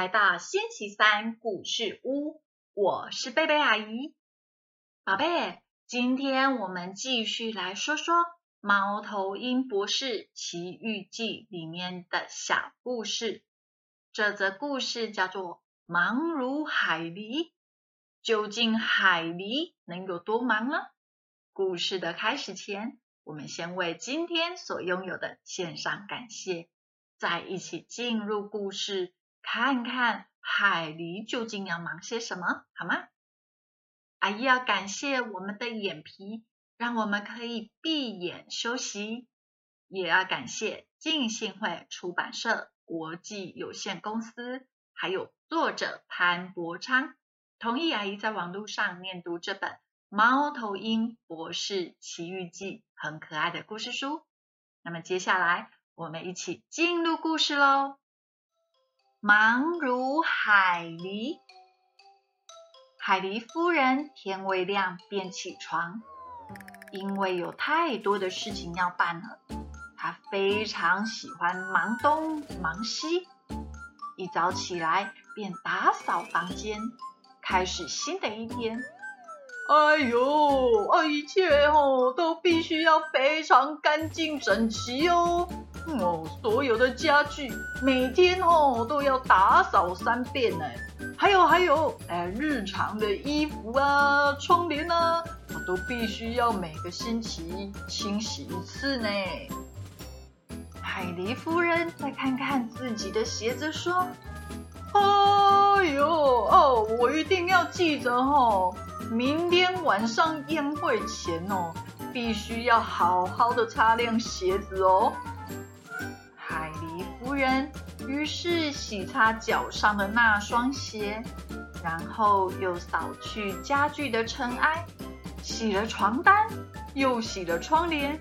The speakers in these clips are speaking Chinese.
来到星期三故事屋，我是贝贝阿姨。宝贝，今天我们继续来说说《猫头鹰博士奇遇记》里面的小故事。这则故事叫做《忙如海狸》，究竟海狸能有多忙呢？故事的开始前，我们先为今天所拥有的献上感谢。再一起进入故事，看看海狸究竟要忙些什么，好吗？阿姨要感谢我们的眼皮，让我们可以闭眼休息；也要感谢静信会出版社国际有限公司，还有作者潘伯昌，同意阿姨在网络上念读这本《猫头鹰博士奇遇记》很可爱的故事书。那么接下来。我们一起进入故事喽。忙如海狸，海狸夫人天未亮便起床，因为有太多的事情要办了。她非常喜欢忙东忙西，一早起来便打扫房间，开始新的一天。哎呦，啊，一切哦都必须要非常干净整齐哦。哦，所有的家具每天哦都要打扫三遍呢。还有还有，哎，日常的衣服啊、窗帘啊，我都必须要每个星期清洗一次呢。海狸夫人再看看自己的鞋子，说：“哎呦哦，我一定要记着哦，明天晚上宴会前哦，必须要好好的擦亮鞋子哦。”人于是洗擦脚上的那双鞋，然后又扫去家具的尘埃，洗了床单，又洗了窗帘。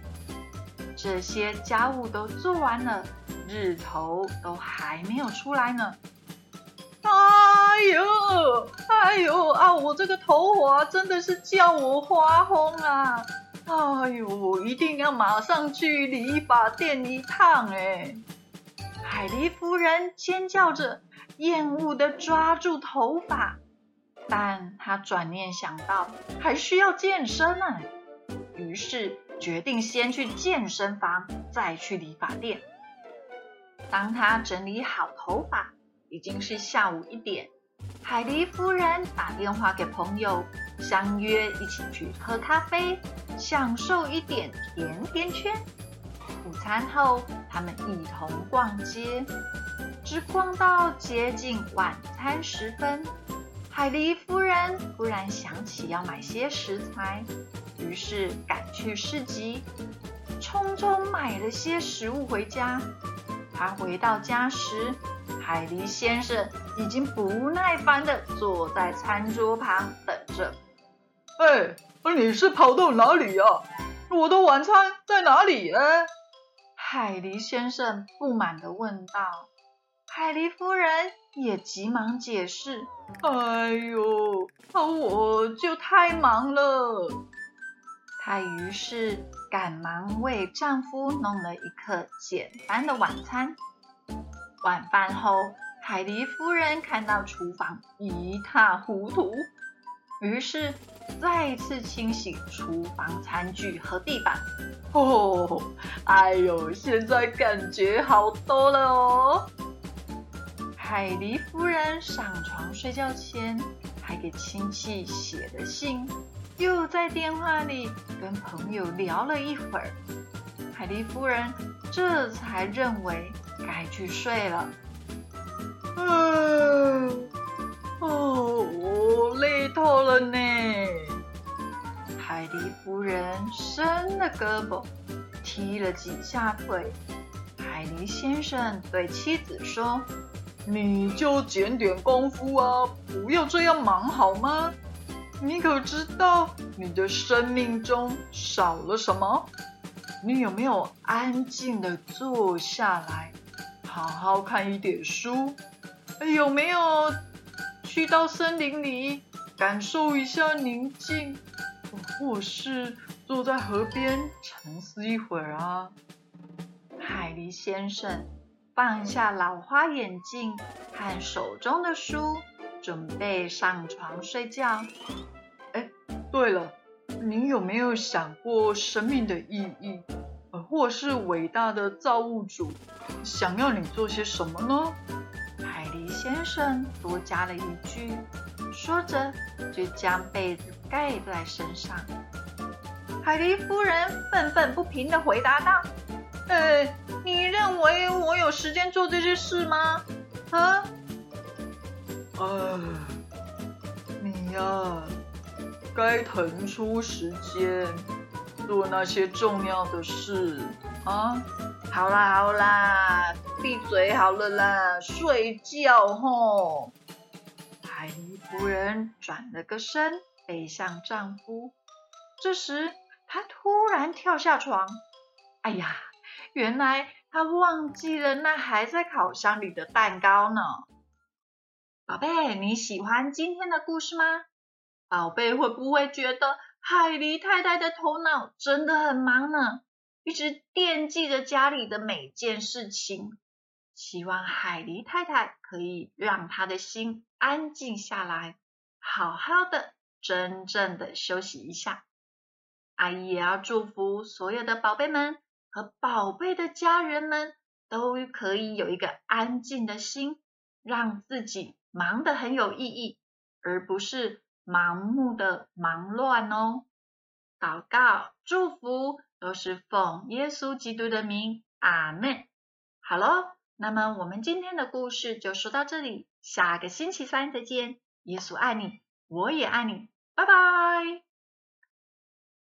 这些家务都做完了，日头都还没有出来呢。哎呦，哎呦啊！我这个头滑真的是叫我发疯啊！哎呦，我一定要马上去理发店一趟哎。海狸夫人尖叫着，厌恶的抓住头发，但她转念想到还需要健身呢，于是决定先去健身房，再去理发店。当她整理好头发，已经是下午一点。海狸夫人打电话给朋友，相约一起去喝咖啡，享受一点甜甜圈。午餐后，他们一同逛街，直逛到接近晚餐时分。海狸夫人突然想起要买些食材，于是赶去市集，匆匆买了些食物回家。他回到家时，海狸先生已经不耐烦的坐在餐桌旁等着。哎，你是跑到哪里呀？我的晚餐在哪里？哎。海狸先生不满地问道：“海狸夫人也急忙解释：‘哎呦，我就太忙了。’她于是赶忙为丈夫弄了一个简单的晚餐。晚饭后，海狸夫人看到厨房一塌糊涂，于是。”再次清洗厨房餐具和地板。哦，哎呦，现在感觉好多了哦。海狸夫人上床睡觉前，还给亲戚写了信，又在电话里跟朋友聊了一会儿。海狸夫人这才认为该去睡了。嗯。哦，我累透了呢。海狸夫人伸了胳膊，踢了几下腿。海狸先生对妻子说：“你就减点功夫啊，不要这样忙好吗？你可知道你的生命中少了什么？你有没有安静的坐下来，好好看一点书？有没有？”去到森林里，感受一下宁静，或是坐在河边沉思一会儿啊。海狸先生放下老花眼镜，看手中的书，准备上床睡觉。哎，对了，您有没有想过生命的意义，或是伟大的造物主想要你做些什么呢？海狸先生多加了一句，说着就将被子盖在身上。海狸夫人愤愤不平地回答道：“呃，你认为我有时间做这些事吗？啊？啊，你呀，该腾出时间做那些重要的事啊！好啦好啦，闭嘴好了啦，睡觉吼。”海狸夫人转了个身，背向丈夫。这时。她突然跳下床，哎呀，原来她忘记了那还在烤箱里的蛋糕呢。宝贝，你喜欢今天的故事吗？宝贝会不会觉得海狸太太的头脑真的很忙呢？一直惦记着家里的每件事情，希望海狸太太可以让她的心安静下来，好好的、真正的休息一下。阿姨也要祝福所有的宝贝们和宝贝的家人们都可以有一个安静的心，让自己忙得很有意义，而不是盲目的忙乱哦。祷告、祝福都是奉耶稣基督的名，阿门。好喽，那么我们今天的故事就说到这里，下个星期三再见。耶稣爱你，我也爱你，拜拜。